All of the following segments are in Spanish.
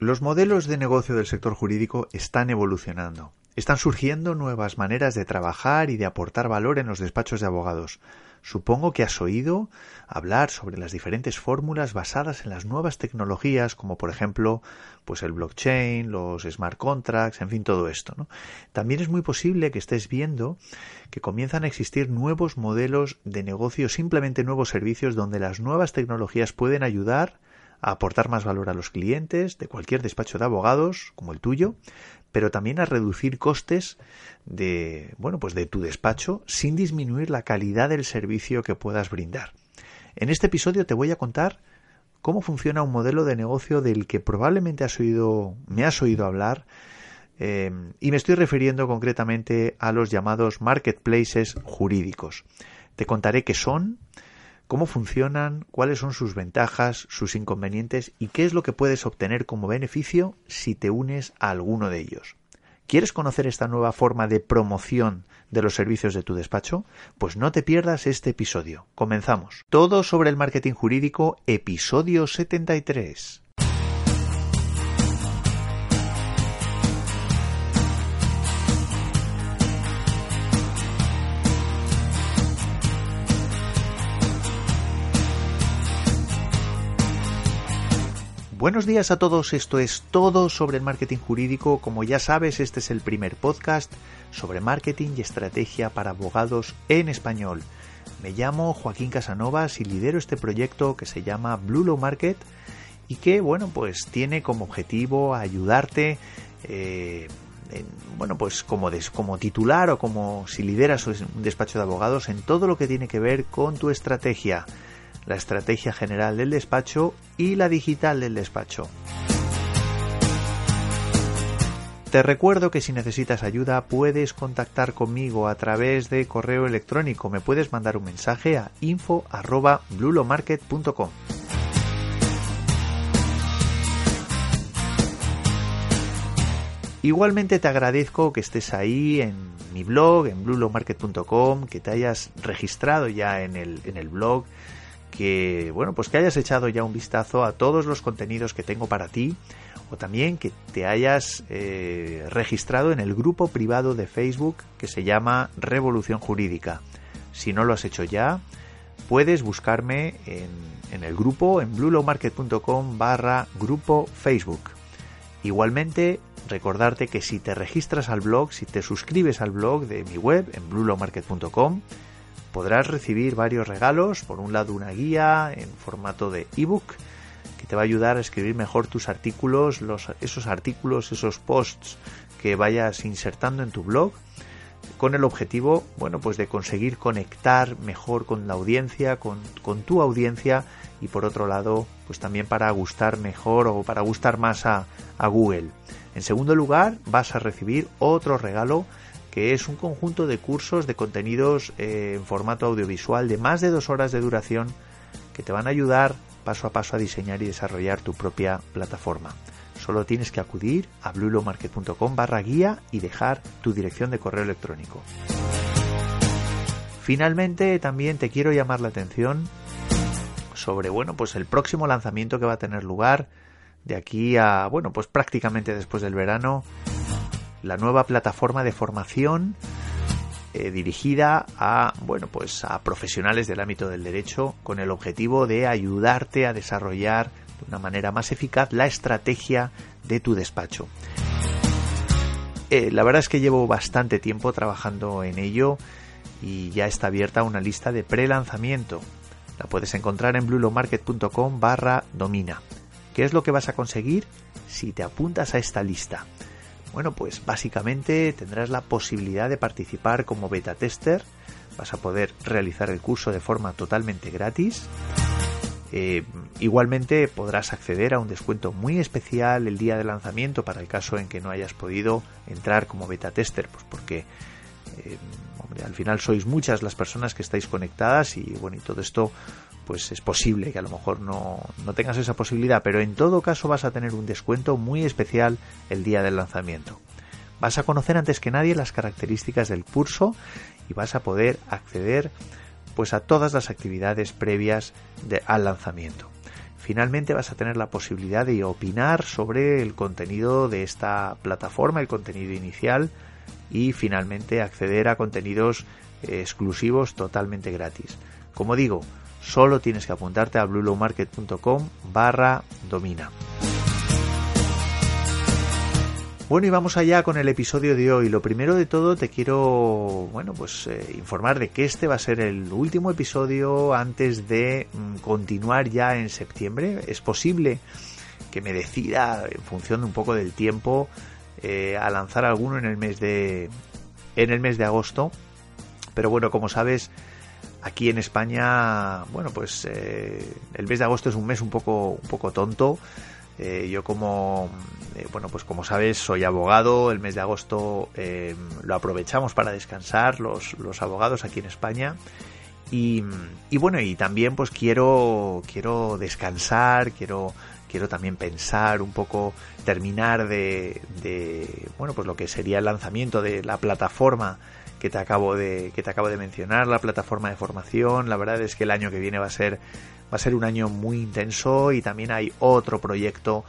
Los modelos de negocio del sector jurídico están evolucionando. Están surgiendo nuevas maneras de trabajar y de aportar valor en los despachos de abogados. Supongo que has oído hablar sobre las diferentes fórmulas basadas en las nuevas tecnologías, como por ejemplo, pues el blockchain, los smart contracts, en fin, todo esto. También es muy posible que estés viendo que comienzan a existir nuevos modelos de negocio, simplemente nuevos servicios donde las nuevas tecnologías pueden ayudar a aportar más valor a los clientes de cualquier despacho de abogados como el tuyo, pero también a reducir costes de, bueno, pues de tu despacho sin disminuir la calidad del servicio que puedas brindar. En este episodio te voy a contar cómo funciona un modelo de negocio del que probablemente has oído, me has oído hablar, eh, y me estoy refiriendo concretamente a los llamados marketplaces jurídicos. Te contaré qué son, cómo funcionan, cuáles son sus ventajas, sus inconvenientes y qué es lo que puedes obtener como beneficio si te unes a alguno de ellos. ¿Quieres conocer esta nueva forma de promoción de los servicios de tu despacho? Pues no te pierdas este episodio. Comenzamos. Todo sobre el marketing jurídico, episodio 73. Buenos días a todos, esto es todo sobre el marketing jurídico. Como ya sabes, este es el primer podcast sobre marketing y estrategia para abogados en español. Me llamo Joaquín Casanovas y lidero este proyecto que se llama Blue Low Market y que, bueno, pues tiene como objetivo ayudarte, eh, bueno, pues como, como titular o como si lideras un despacho de abogados en todo lo que tiene que ver con tu estrategia la estrategia general del despacho y la digital del despacho. Te recuerdo que si necesitas ayuda puedes contactar conmigo a través de correo electrónico. Me puedes mandar un mensaje a info@blulomarket.com. Igualmente te agradezco que estés ahí en mi blog, en blulomarket.com, que te hayas registrado ya en el, en el blog, que bueno pues que hayas echado ya un vistazo a todos los contenidos que tengo para ti o también que te hayas eh, registrado en el grupo privado de Facebook que se llama Revolución Jurídica. Si no lo has hecho ya, puedes buscarme en, en el grupo en bluelowmarket.com barra grupo Facebook. Igualmente, recordarte que si te registras al blog, si te suscribes al blog de mi web en bluelowmarket.com, podrás recibir varios regalos. Por un lado, una guía en formato de ebook que te va a ayudar a escribir mejor tus artículos, los, esos artículos, esos posts que vayas insertando en tu blog con el objetivo, bueno, pues de conseguir conectar mejor con la audiencia, con, tu audiencia y por otro lado, pues también para gustar mejor o para gustar más a Google. En segundo lugar, vas a recibir otro regalo que es un conjunto de cursos de contenidos eh, en formato audiovisual de más de dos horas de duración que te van a ayudar paso a paso a diseñar y desarrollar tu propia plataforma. Solo tienes que acudir a bluelomarket.com barra guía y dejar tu dirección de correo electrónico. Finalmente, también te quiero llamar la atención sobre, bueno, pues el próximo lanzamiento que va a tener lugar de aquí a, bueno, pues prácticamente después del verano la nueva plataforma de formación eh, dirigida a bueno pues a profesionales del ámbito del derecho con el objetivo de ayudarte a desarrollar de una manera más eficaz la estrategia de tu despacho. Eh, la verdad es que llevo bastante tiempo trabajando en ello y ya está abierta una lista de pre-lanzamiento. La puedes encontrar en blulomarket.com barra domina. ¿Qué es lo que vas a conseguir si te apuntas a esta lista? Bueno, pues básicamente tendrás la posibilidad de participar como beta tester, vas a poder realizar el curso de forma totalmente gratis. Eh, igualmente podrás acceder a un descuento muy especial el día de lanzamiento para el caso en que no hayas podido entrar como beta tester, pues porque eh, al final sois muchas las personas que estáis conectadas y bueno, y todo esto pues es posible que a lo mejor no, no tengas esa posibilidad, pero en todo caso vas a tener un descuento muy especial el día del lanzamiento. Vas a conocer antes que nadie las características del curso y vas a poder acceder pues a todas las actividades previas al lanzamiento. Finalmente vas a tener la posibilidad de opinar sobre el contenido de esta plataforma, el contenido inicial y finalmente acceder a contenidos eh, exclusivos totalmente gratis. Como digo, solo tienes que apuntarte a bluelowmarket.com barra domina. Bueno, y vamos allá con el episodio de hoy. Lo primero de todo te quiero, bueno, pues eh, informar de que este va a ser el último episodio antes de mm, continuar ya en septiembre. Es posible que me decida, en función de un poco del tiempo, eh, a lanzar alguno en el mes de en el mes de agosto. Pero bueno, como sabes, aquí en España, bueno, pues eh, el mes de agosto es un mes un poco un poco tonto. Eh, yo como, eh, bueno, pues como sabes, soy abogado. El mes de agosto eh, lo aprovechamos para descansar los, abogados aquí en España. Y, bueno, y también pues quiero, quiero descansar, quiero, quiero también pensar un poco, terminar de, de, bueno, pues lo que sería el lanzamiento de la plataforma que te acabo de, que te acabo de mencionar, la plataforma de formación. La verdad es que el año que viene va a ser va a ser un año muy intenso y también hay otro proyecto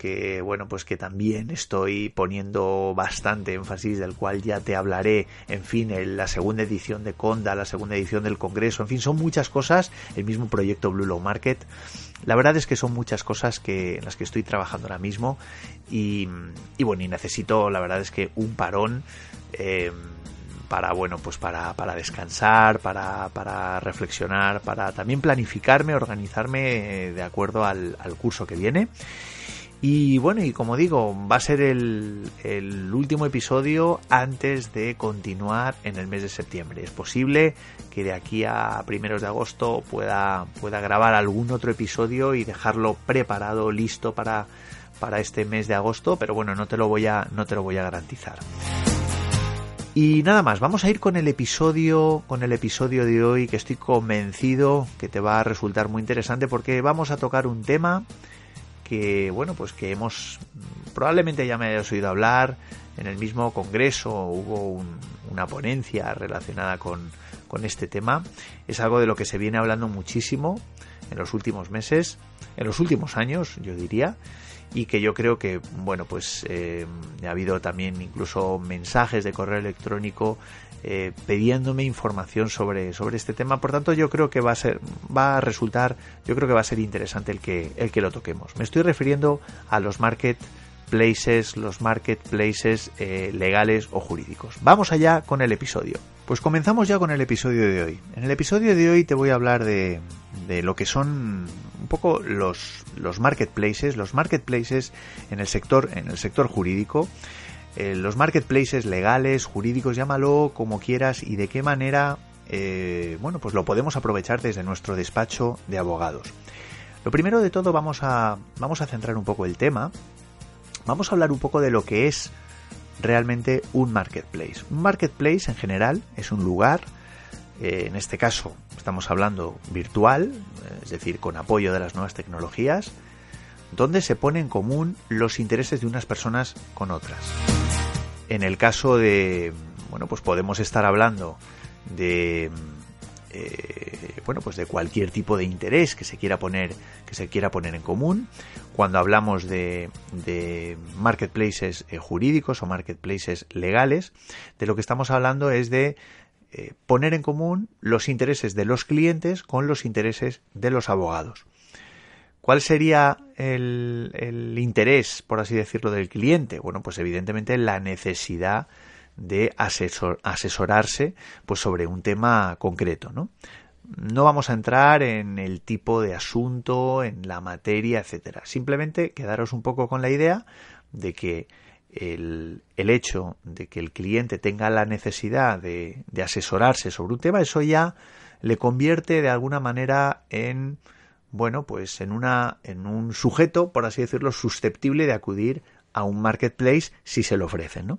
que bueno pues que también estoy poniendo bastante énfasis del cual ya te hablaré en fin en la segunda edición de Conda la segunda edición del Congreso en fin son muchas cosas el mismo proyecto Blue Low Market la verdad es que son muchas cosas que en las que estoy trabajando ahora mismo y, bueno y necesito la verdad es que un parón eh, para bueno pues para, para descansar para, para, reflexionar para también planificarme organizarme eh, de acuerdo al, curso que viene. Y bueno y como digo va a ser el, el, último episodio antes de continuar en el mes de septiembre. Es posible que de aquí a primeros de agosto pueda pueda grabar algún otro episodio y dejarlo preparado listo para para este mes de agosto pero bueno no te lo voy a no te lo voy a garantizar y nada más, vamos a ir con el episodio, con el episodio de hoy que estoy convencido que te va a resultar muy interesante porque vamos a tocar un tema que, bueno, pues que hemos, probablemente ya me hayas oído hablar, en el mismo congreso hubo una ponencia relacionada con, con este tema. Es algo de lo que se viene hablando muchísimo en los últimos meses, en los últimos años, yo diría y que yo creo que, bueno, pues eh, ha habido también incluso mensajes de correo electrónico eh, pidiéndome información sobre, sobre este tema. Por tanto, yo creo que va a ser, va a resultar, yo creo que va a ser interesante el que, el que lo toquemos. Me estoy refiriendo a los marketplaces, los marketplaces eh, legales o jurídicos. Vamos allá con el episodio. Pues comenzamos ya con el episodio de hoy. En el episodio de hoy te voy a hablar de, de lo que son un poco los, los marketplaces, los marketplaces en el sector, en el sector jurídico, eh, los marketplaces legales, jurídicos, llámalo como quieras y de qué manera, eh, bueno, pues lo podemos aprovechar desde nuestro despacho de abogados. Lo primero de todo vamos a, vamos a centrar un poco el tema, vamos a hablar un poco de lo que es realmente un marketplace. Un marketplace en general es un lugar, eh, en este caso estamos hablando virtual, es decir, con apoyo de las nuevas tecnologías, donde se pone en común los intereses de unas personas con otras. En el caso de, bueno, pues podemos estar hablando de eh, bueno, pues de cualquier tipo de interés que se quiera poner, que se quiera poner en común. Cuando hablamos de, marketplaces eh, jurídicos o marketplaces legales, de lo que estamos hablando es de eh, poner en común los intereses de los clientes con los intereses de los abogados. ¿Cuál sería el, el interés, por así decirlo, del cliente? Bueno, pues evidentemente la necesidad de asesorarse pues sobre un tema concreto, ¿no? No vamos a entrar en el tipo de asunto, en la materia, etcétera. Simplemente quedaros un poco con la idea de que el, el hecho de que el cliente tenga la necesidad de, de, asesorarse sobre un tema, eso ya le convierte de alguna manera en bueno, pues en una en un sujeto, por así decirlo, susceptible de acudir a un marketplace si se lo ofrecen, ¿no?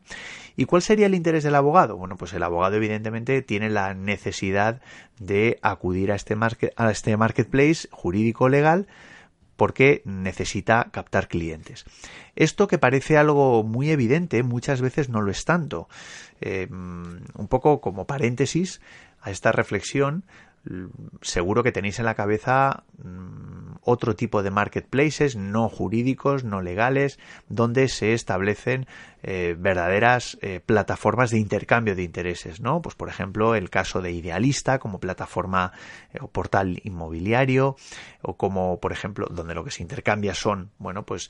¿Y cuál sería el interés del abogado? Bueno, pues el abogado evidentemente tiene la necesidad de acudir a este, a este marketplace jurídico legal porque necesita captar clientes. Esto que parece algo muy evidente, muchas veces no lo es tanto. Eh, un poco como paréntesis a esta reflexión, seguro que tenéis en la cabeza mm, otro tipo de marketplaces no jurídicos, no legales, donde se establecen eh, verdaderas eh, plataformas de intercambio de intereses, ¿no? Pues por ejemplo el caso de Idealista como plataforma eh, o portal inmobiliario o como por ejemplo donde lo que se intercambia son, bueno, pues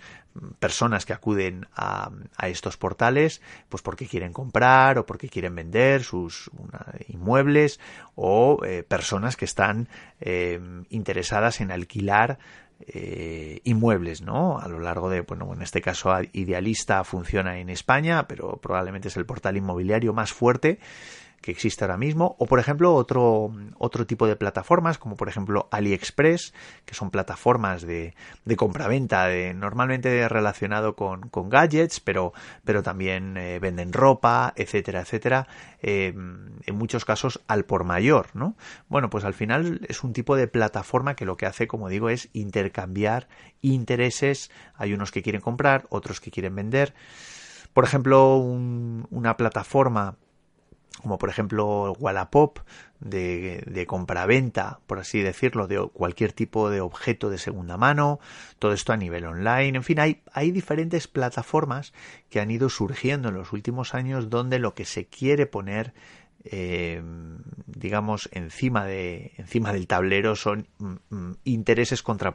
personas que acuden a, a estos portales pues porque quieren comprar o porque quieren vender sus inmuebles o personas que están interesadas en alquilar eh, inmuebles, ¿no? A lo largo de, bueno, en este caso Idealista funciona en España, pero probablemente es el portal inmobiliario más fuerte que existe ahora mismo, o por ejemplo otro, otro tipo de plataformas, como por ejemplo AliExpress, que son plataformas de, de compraventa, de, normalmente relacionado con, con gadgets, pero, pero también eh, venden ropa, etcétera, etcétera, eh, en muchos casos al por mayor, ¿no? Bueno, pues al final es un tipo de plataforma que lo que hace, como digo, es intercambiar intereses, hay unos que quieren comprar, otros que quieren vender, por ejemplo, una plataforma como por ejemplo Wallapop, de, de compraventa, por así decirlo, de cualquier tipo de objeto de segunda mano, todo esto a nivel online, en fin, hay, hay diferentes plataformas que han ido surgiendo en los últimos años donde lo que se quiere poner eh, digamos encima de encima del tablero son mm, mm, intereses contra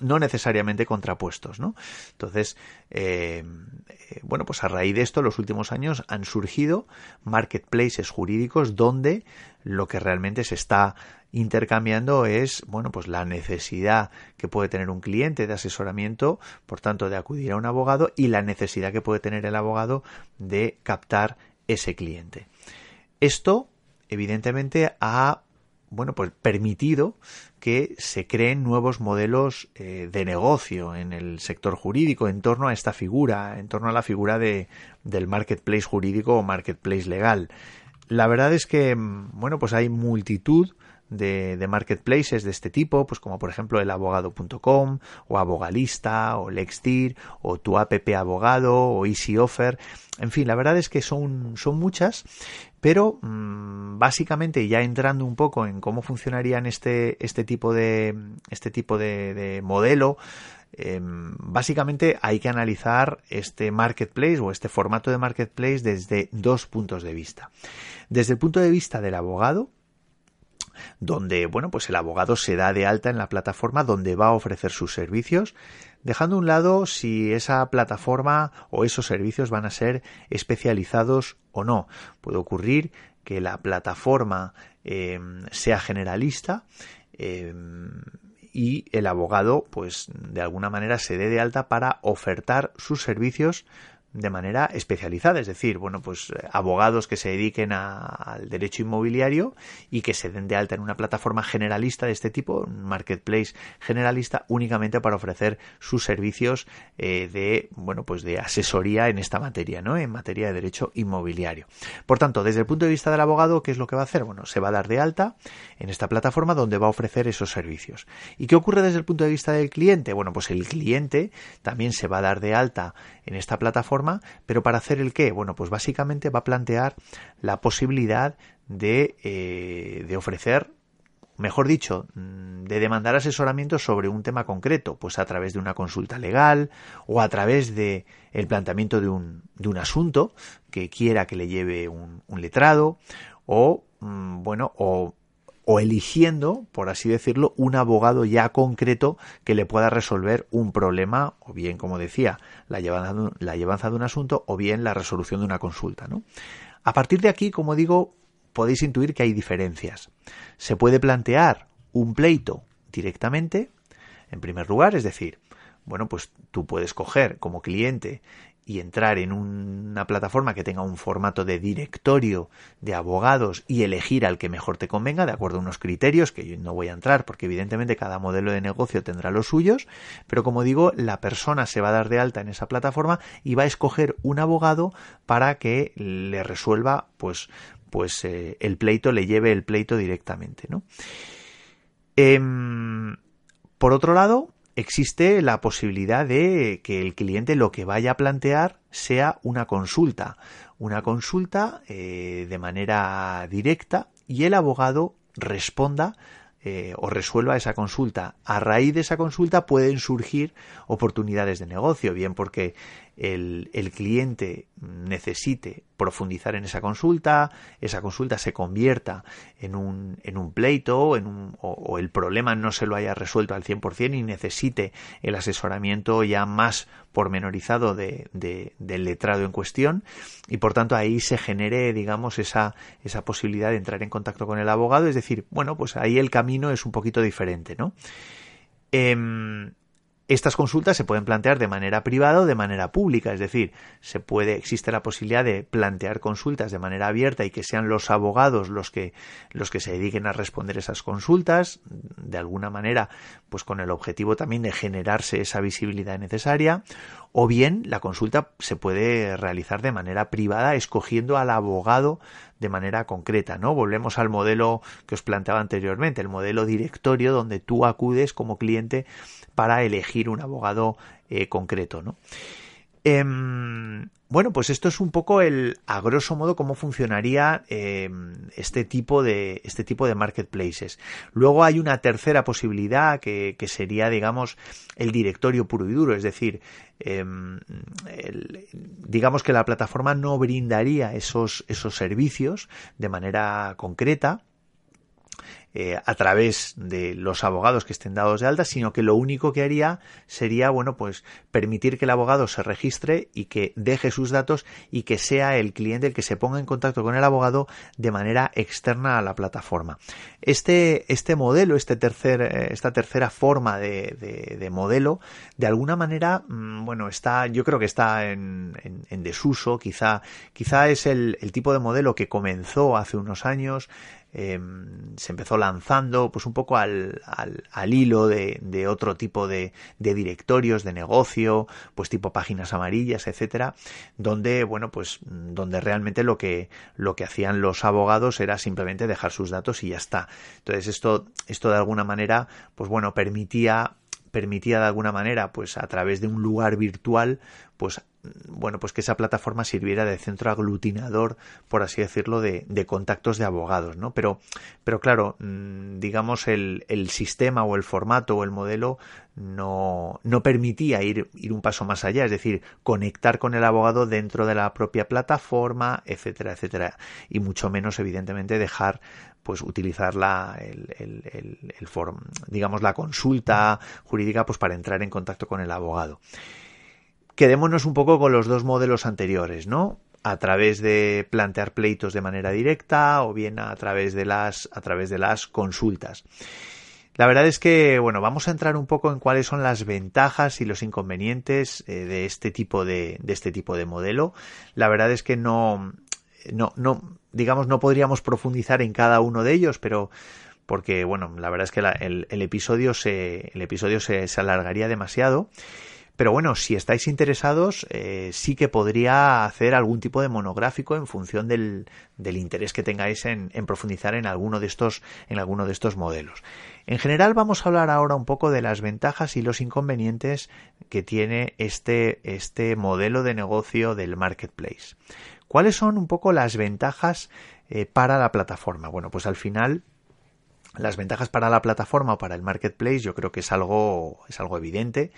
no necesariamente contrapuestos no entonces eh, eh, bueno pues a raíz de esto en los últimos años han surgido marketplaces jurídicos donde lo que realmente se está intercambiando es bueno pues la necesidad que puede tener un cliente de asesoramiento por tanto de acudir a un abogado y la necesidad que puede tener el abogado de captar ese cliente esto, evidentemente, ha bueno, pues permitido que se creen nuevos modelos eh, de negocio en el sector jurídico en torno a esta figura, en torno a la figura de, del marketplace jurídico o marketplace legal. La verdad es que, bueno, pues hay multitud de, de, marketplaces de este tipo, pues como por ejemplo el abogado.com o Abogalista o Lextir o tu app abogado o Easy Offer. En fin, la verdad es que son, son muchas, pero mmm, básicamente ya entrando un poco en cómo funcionarían este, este tipo de, este tipo de, de modelo, eh, básicamente hay que analizar este marketplace o este formato de marketplace desde dos puntos de vista. Desde el punto de vista del abogado, donde, bueno, pues el abogado se da de alta en la plataforma donde va a ofrecer sus servicios, dejando a un lado si esa plataforma o esos servicios van a ser especializados o no. Puede ocurrir que la plataforma eh, sea generalista eh, y el abogado, pues de alguna manera se dé de alta para ofertar sus servicios de manera especializada, es decir, bueno, pues eh, abogados que se dediquen al derecho inmobiliario y que se den de alta en una plataforma generalista de este tipo, un marketplace generalista, únicamente para ofrecer sus servicios eh, de, bueno, pues de asesoría en esta materia, ¿no? En materia de derecho inmobiliario. Por tanto, desde el punto de vista del abogado, ¿qué es lo que va a hacer? Bueno, se va a dar de alta en esta plataforma donde va a ofrecer esos servicios. ¿Y qué ocurre desde el punto de vista del cliente? Bueno, pues el cliente también se va a dar de alta en esta plataforma, pero para hacer el qué? Bueno, pues básicamente va a plantear la posibilidad de, eh, de ofrecer mejor dicho, mm, de demandar asesoramiento sobre un tema concreto, pues a través de una consulta legal o a través de el planteamiento de un, de un asunto que quiera que le lleve un, un letrado o mm, bueno o o eligiendo, por así decirlo, un abogado ya concreto que le pueda resolver un problema, o bien, como decía, la llevanza de un, asunto, o bien la resolución de una consulta. ¿no? A partir de aquí, como digo, podéis intuir que hay diferencias. Se puede plantear un pleito directamente, en primer lugar, es decir, bueno, pues tú puedes coger como cliente y entrar en una plataforma que tenga un formato de directorio de abogados y elegir al que mejor te convenga de acuerdo a unos criterios que yo no voy a entrar porque evidentemente cada modelo de negocio tendrá los suyos, pero como digo, la persona se va a dar de alta en esa plataforma y va a escoger un abogado para que le resuelva pues pues eh, el pleito le lleve el pleito directamente, ¿no? Em, por otro lado, existe la posibilidad de que el cliente lo que vaya a plantear sea una consulta, una consulta eh, de manera directa y el abogado responda eh, o resuelva esa consulta. A raíz de esa consulta pueden surgir oportunidades de negocio, bien porque el, cliente necesite profundizar en esa consulta, esa consulta se convierta en un, en un pleito en un, o, el problema no se lo haya resuelto al 100% y necesite el asesoramiento ya más pormenorizado de, de, del letrado en cuestión y por tanto ahí se genere digamos esa, esa posibilidad de entrar en contacto con el abogado, es decir, bueno, pues ahí el camino es un poquito diferente, ¿no? Eh, estas consultas se pueden plantear de manera privada o de manera pública, es decir, se puede, existe la posibilidad de plantear consultas de manera abierta y que sean los abogados los que, los que se dediquen a responder esas consultas, de alguna manera, pues con el objetivo también de generarse esa visibilidad necesaria, o bien la consulta se puede realizar de manera privada escogiendo al abogado de manera concreta, ¿no? Volvemos al modelo que os planteaba anteriormente, el modelo directorio donde tú acudes como cliente para elegir un abogado eh, concreto, ¿no? Em, bueno, pues esto es un poco el, a grosso modo, cómo funcionaría em, este tipo de este tipo de marketplaces. Luego hay una tercera posibilidad que, sería, digamos, el directorio puro y duro, es decir, em, digamos que la plataforma no brindaría esos esos servicios de manera concreta eh, a través de los abogados que estén dados de alta, sino que lo único que haría sería, bueno, pues permitir que el abogado se registre y que deje sus datos y que sea el cliente el que se ponga en contacto con el abogado de manera externa a la plataforma. Este, este modelo, este tercer, eh, esta tercera forma de, de, modelo, de alguna manera, mm, bueno, está, yo creo que está en, en, desuso, quizá, quizá es el tipo de modelo que comenzó hace unos años, Em, se empezó lanzando pues un poco al, al, hilo de, de, otro tipo de, de, directorios de negocio pues tipo páginas amarillas etcétera donde bueno pues donde realmente lo que lo que hacían los abogados era simplemente dejar sus datos y ya está. Entonces esto esto de alguna manera pues bueno permitía permitía de alguna manera pues a través de un lugar virtual pues bueno, pues que esa plataforma sirviera de centro aglutinador, por así decirlo, de, de contactos de abogados, ¿no? Pero, pero claro, mm, digamos, el, el, sistema o el formato o el modelo no, no permitía ir, ir un paso más allá, es decir, conectar con el abogado dentro de la propia plataforma, etcétera, etcétera. Y mucho menos, evidentemente, dejar pues utilizar la, el, el, el, el digamos, la consulta jurídica pues para entrar en contacto con el abogado quedémonos un poco con los dos modelos anteriores, ¿no? A través de plantear pleitos de manera directa o bien a través de las, a través de las consultas. La verdad es que, bueno, vamos a entrar un poco en cuáles son las ventajas y los inconvenientes eh, de este tipo de, de este tipo de modelo. La verdad es que no, no, no, digamos, no podríamos profundizar en cada uno de ellos, pero porque, bueno, la verdad es que el, el, episodio se, el episodio se, se alargaría demasiado. Pero bueno, si estáis interesados, eh, sí que podría hacer algún tipo de monográfico en función del, interés que tengáis en, en, profundizar en alguno de estos, en alguno de estos modelos. En general, vamos a hablar ahora un poco de las ventajas y los inconvenientes que tiene este, este modelo de negocio del marketplace. ¿Cuáles son un poco las ventajas eh, para la plataforma? Bueno, pues al final las ventajas para la plataforma o para el marketplace yo creo que es algo, es algo evidente.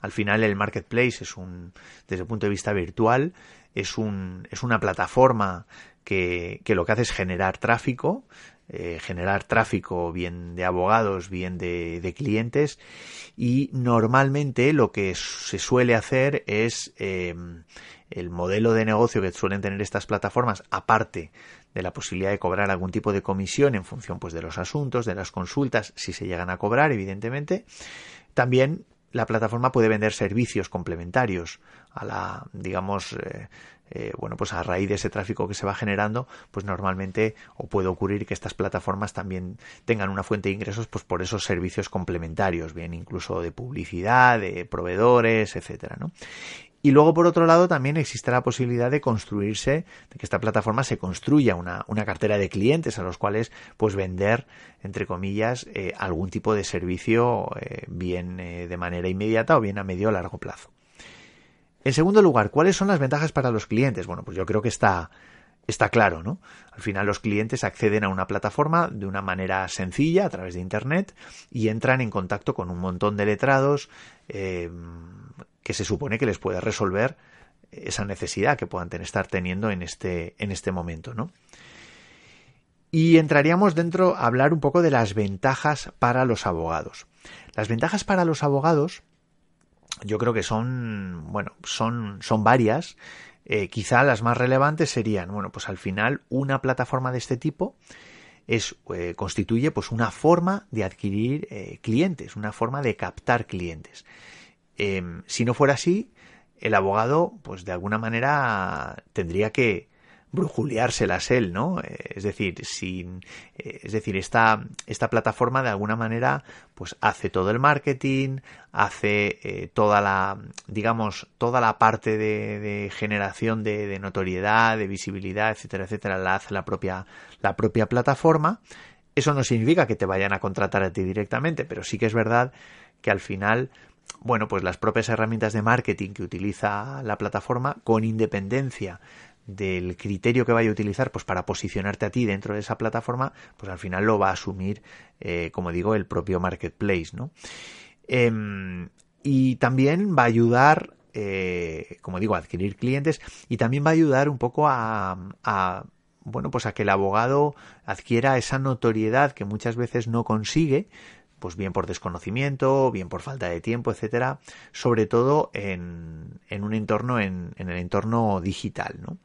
Al final el marketplace es un, desde el punto de vista virtual, es, un, es una plataforma que, que lo que hace es generar tráfico, eh, generar tráfico bien de abogados, bien de, de, clientes y normalmente lo que se suele hacer es eh, el modelo de negocio que suelen tener estas plataformas, aparte de la posibilidad de cobrar algún tipo de comisión en función pues de los asuntos, de las consultas, si se llegan a cobrar, evidentemente, también la plataforma puede vender servicios complementarios a la, digamos, eh, eh, bueno, pues a raíz de ese tráfico que se va generando, pues normalmente o puede ocurrir que estas plataformas también tengan una fuente de ingresos, pues por esos servicios complementarios, bien incluso de publicidad, de proveedores, etcétera, ¿no? Y luego, por otro lado, también existe la posibilidad de construirse, de que esta plataforma se construya una, una cartera de clientes a los cuales, pues, vender, entre comillas, eh, algún tipo de servicio, eh, bien de manera inmediata o bien a medio o largo plazo. En segundo lugar, ¿cuáles son las ventajas para los clientes? Bueno, pues yo creo que está, está claro, ¿no? Al final los clientes acceden a una plataforma de una manera sencilla a través de Internet y entran en contacto con un montón de letrados eh, que se supone que les puede resolver esa necesidad que puedan estar teniendo en este, en este momento, ¿no? Y entraríamos dentro a hablar un poco de las ventajas para los abogados. Las ventajas para los abogados yo creo que son, bueno, son, son varias eh, quizá las más relevantes serían, bueno, pues al final una plataforma de este tipo es, eh, constituye pues una forma de adquirir eh, clientes, una forma de captar clientes. Em, si no fuera así, el abogado, pues de alguna manera tendría que, brujuleárselas él, ¿no? Eh, es decir, sin, eh, es decir, esta, esta plataforma de alguna manera, pues hace todo el marketing, hace eh, toda la, digamos, toda la parte de, generación de, notoriedad, de visibilidad, etcétera, etcétera, la hace la propia, la propia plataforma. Eso no significa que te vayan a contratar a ti directamente, pero sí que es verdad que al final bueno, pues las propias herramientas de marketing que utiliza la plataforma, con independencia del criterio que vaya a utilizar pues para posicionarte a ti dentro de esa plataforma pues al final lo va a asumir eh, como digo el propio marketplace no em, y también va a ayudar eh, como digo a adquirir clientes y también va a ayudar un poco a, a bueno pues a que el abogado adquiera esa notoriedad que muchas veces no consigue pues bien por desconocimiento, bien por falta de tiempo, etcétera, sobre todo en, en un entorno, en, en, el entorno digital, ¿no?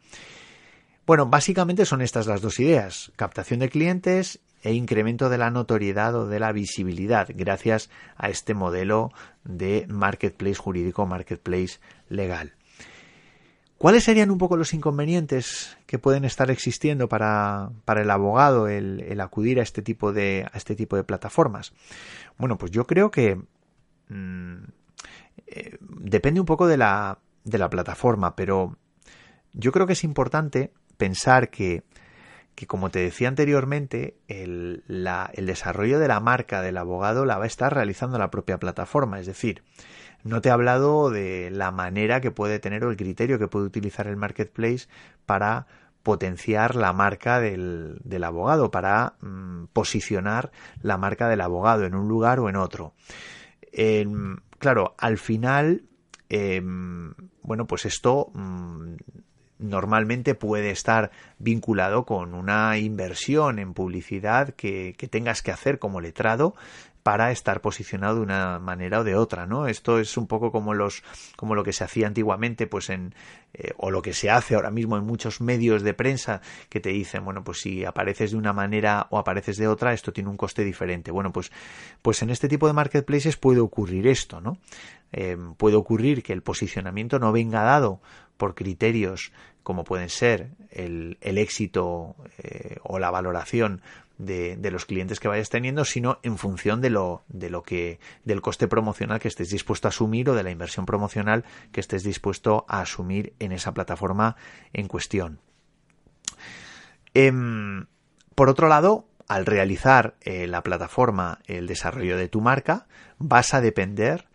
Bueno, básicamente son estas las dos ideas, captación de clientes e incremento de la notoriedad o de la visibilidad gracias a este modelo de marketplace jurídico, marketplace legal. ¿Cuáles serían un poco los inconvenientes que pueden estar existiendo para, para el abogado el, acudir a este tipo de a este tipo de plataformas? Bueno, pues yo creo que mm, eh, depende un poco de la, de la plataforma, pero yo creo que es importante pensar que, que como te decía anteriormente, el, la, el desarrollo de la marca del abogado la va a estar realizando la propia plataforma, es decir, no te he hablado de la manera que puede tener o el criterio que puede utilizar el marketplace para potenciar la marca del, del abogado, para mm, posicionar la marca del abogado en un lugar o en otro. claro, al final, em, bueno, pues esto mm, normalmente puede estar vinculado con una inversión en publicidad que, que, tengas que hacer como letrado para estar posicionado de una manera o de otra, ¿no? Esto es un poco como los, como lo que se hacía antiguamente, pues en, eh, o lo que se hace ahora mismo en muchos medios de prensa que te dicen, bueno, pues si apareces de una manera o apareces de otra, esto tiene un coste diferente. Bueno, pues, pues en este tipo de marketplaces puede ocurrir esto, ¿no? Eh, puede ocurrir que el posicionamiento no venga dado por criterios como pueden ser el, el éxito eh, o la valoración de, los clientes que vayas teniendo, sino en función de lo, de lo que, del coste promocional que estés dispuesto a asumir o de la inversión promocional que estés dispuesto a asumir en esa plataforma en cuestión. Em, por otro lado, al realizar eh, la plataforma el desarrollo de tu marca, vas a depender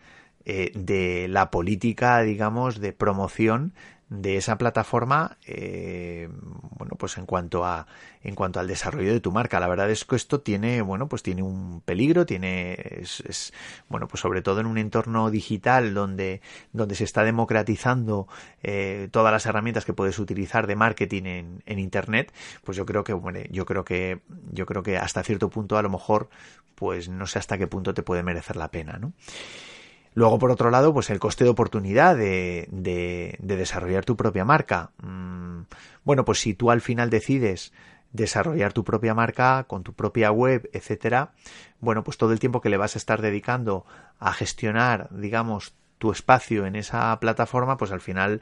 eh, de la política, digamos, de promoción de esa plataforma eh, bueno pues en cuanto a en cuanto al desarrollo de tu marca. La verdad es que esto tiene bueno pues tiene un peligro tiene es, bueno pues sobre todo en un entorno digital donde donde se está democratizando eh, todas las herramientas que puedes utilizar de marketing en, en internet pues yo creo que bueno yo creo que yo creo que hasta cierto punto a lo mejor pues no sé hasta qué punto te puede merecer la pena no Luego, por otro lado, pues el coste de oportunidad de, de, desarrollar tu propia marca. Mm, bueno, pues si tú al final decides desarrollar tu propia marca con tu propia web, etcétera, bueno, pues todo el tiempo que le vas a estar dedicando a gestionar, digamos, tu espacio en esa plataforma, pues al final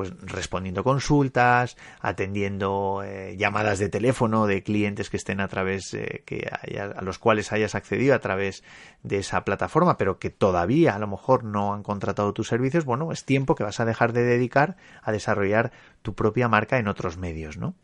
pues respondiendo consultas, atendiendo eh, llamadas de teléfono de clientes que estén a través eh, que a los cuales hayas accedido a través de esa plataforma, pero que todavía a lo mejor no han contratado tus servicios, bueno, es tiempo que vas a dejar de dedicar a desarrollar tu propia marca en otros medios, ¿no?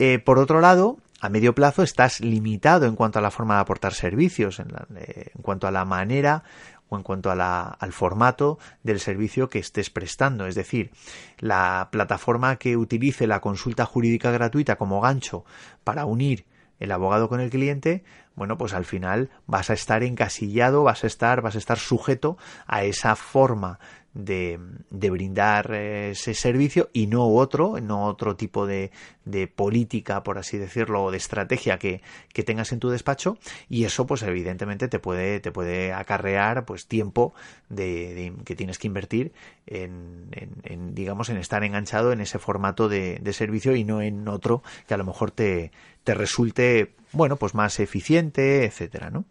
Eh, por otro lado, a medio plazo estás limitado en cuanto a la forma de aportar servicios, en, en cuanto a la manera o en cuanto al formato del servicio que estés prestando. Es decir, la plataforma que utilice la consulta jurídica gratuita como gancho para unir el abogado con el cliente, bueno, pues al final vas a estar encasillado, vas a estar, vas a estar sujeto a esa forma de, de brindar eh, ese servicio y no otro, no otro tipo de, de política, por así decirlo, o de estrategia que, que, tengas en tu despacho y eso pues evidentemente te puede, te puede acarrear pues tiempo de, que tienes que invertir en, en, digamos en estar enganchado en ese formato de, de servicio y no en otro que a lo mejor te, te resulte bueno pues más eficiente, etcétera, ¿no?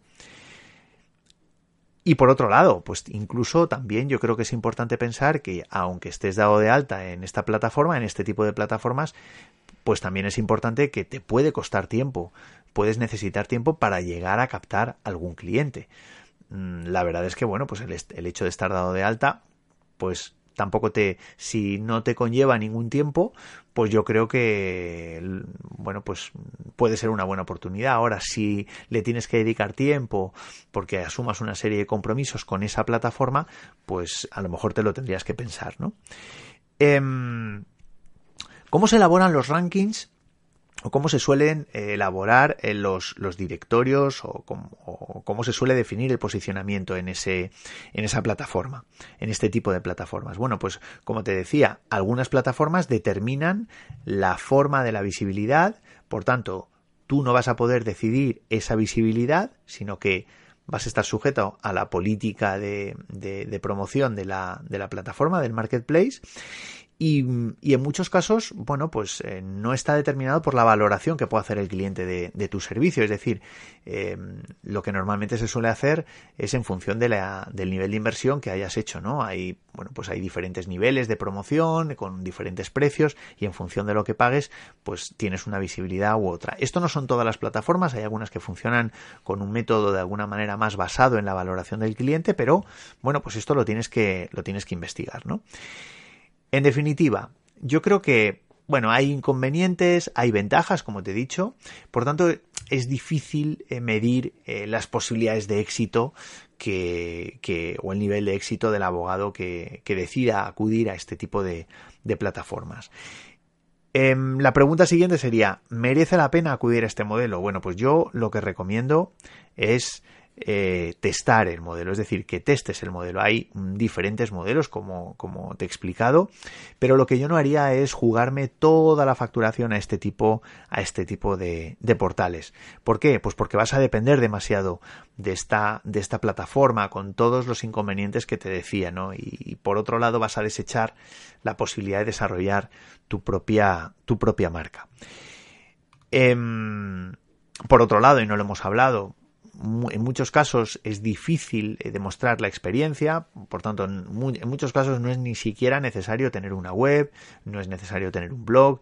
Y por otro lado, pues incluso también yo creo que es importante pensar que aunque estés dado de alta en esta plataforma, en este tipo de plataformas, pues también es importante que te puede costar tiempo, puedes necesitar tiempo para llegar a captar algún cliente. Mm, la verdad es que, bueno, pues el, el hecho de estar dado de alta, pues tampoco te, si no te conlleva ningún tiempo, pues yo creo que, bueno, pues puede ser una buena oportunidad. Ahora, si le tienes que dedicar tiempo porque asumas una serie de compromisos con esa plataforma, pues a lo mejor te lo tendrías que pensar, ¿no? Em, ¿Cómo se elaboran los rankings? O cómo se suelen eh, elaborar eh, los, los, directorios o cómo, se suele definir el posicionamiento en, ese, en esa plataforma, en este tipo de plataformas. Bueno, pues como te decía, algunas plataformas determinan la forma de la visibilidad, por tanto, tú no vas a poder decidir esa visibilidad, sino que vas a estar sujeto a la política de, de, de promoción de la, de la plataforma, del marketplace, y, en muchos casos, bueno, pues eh, no está determinado por la valoración que puede hacer el cliente de, tu servicio. Es decir, eh, lo que normalmente se suele hacer es en función de la, del nivel de inversión que hayas hecho, ¿no? Hay, bueno, pues hay diferentes niveles de promoción con diferentes precios y en función de lo que pagues, pues tienes una visibilidad u otra. Esto no son todas las plataformas, hay algunas que funcionan con un método de alguna manera más basado en la valoración del cliente, pero bueno, pues esto lo tienes que, lo tienes que investigar, ¿no? En definitiva, yo creo que, bueno, hay inconvenientes, hay ventajas, como te he dicho, por tanto, es difícil eh, medir eh, las posibilidades de éxito que, o el nivel de éxito del abogado que, decida acudir a este tipo de, de plataformas. Em, la pregunta siguiente sería, ¿merece la pena acudir a este modelo? Bueno, pues yo lo que recomiendo es eh, testar el modelo, es decir, que testes el modelo. Hay diferentes modelos, como, como te he explicado, pero lo que yo no haría es jugarme toda la facturación a este tipo, a este tipo de, de portales. ¿Por qué? Pues porque vas a depender demasiado de esta, de esta plataforma con todos los inconvenientes que te decía, ¿no? Y, por otro lado vas a desechar la posibilidad de desarrollar tu propia, tu propia marca. Em, por otro lado, y no lo hemos hablado, en muchos casos es difícil eh, demostrar la experiencia, por tanto, en, muchos casos no es ni siquiera necesario tener una web, no es necesario tener un blog,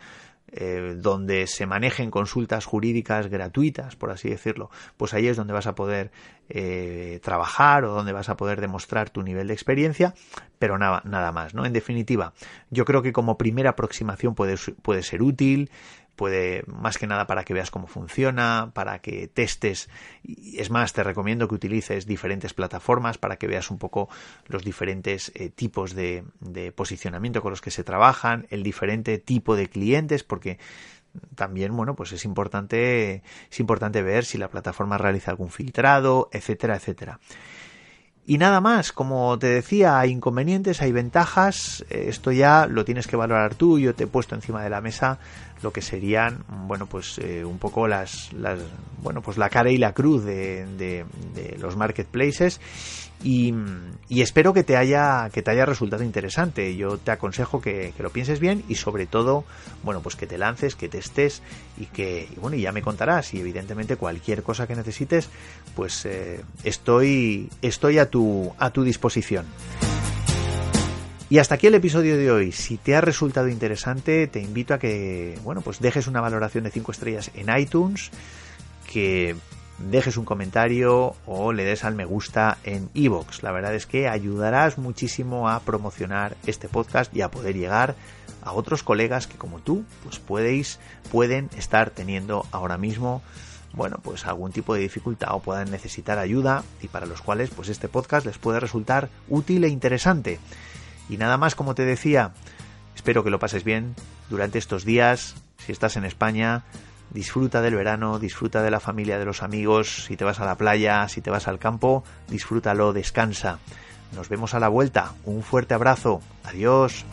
eh, donde se manejen consultas jurídicas gratuitas, por así decirlo, pues ahí es donde vas a poder eh, trabajar o donde vas a poder demostrar tu nivel de experiencia, pero nada, nada más, ¿no? En definitiva, yo creo que como primera aproximación puede, puede ser útil, puede más que nada para que veas cómo funciona, para que testes. Es más, te recomiendo que utilices diferentes plataformas para que veas un poco los diferentes eh, tipos de, de, posicionamiento con los que se trabajan, el diferente tipo de clientes, porque también, bueno, pues es importante, es importante ver si la plataforma realiza algún filtrado, etcétera, etcétera. Y nada más, como te decía, hay inconvenientes, hay ventajas, eh, esto ya lo tienes que valorar tú, yo te he puesto encima de la mesa lo que serían, bueno, pues eh, un poco las, las, bueno, pues la cara y la cruz de, de, de los marketplaces Y, espero que te haya que te haya resultado interesante. Yo te aconsejo que, lo pienses bien y sobre todo, bueno, pues que te lances, que testes y que, bueno, ya me contarás. Y evidentemente cualquier cosa que necesites, pues eh, estoy, estoy a tu, a tu disposición. Y hasta aquí el episodio de hoy. Si te ha resultado interesante, te invito a que, bueno, pues dejes una valoración de 5 estrellas en iTunes, que dejes un comentario o le des al me gusta en iVoox. La verdad es que ayudarás muchísimo a promocionar este podcast y a poder llegar a otros colegas que como tú, pues podéis, pueden estar teniendo ahora mismo bueno, pues algún tipo de dificultad o puedan necesitar ayuda y para los cuales pues este podcast les puede resultar útil e interesante. Y nada más, como te decía, espero que lo pases bien durante estos días. Si estás en España, disfruta del verano, disfruta de la familia, de los amigos. Si te vas a la playa, si te vas al campo, disfrútalo, descansa. Nos vemos a la vuelta. Un fuerte abrazo. Adiós.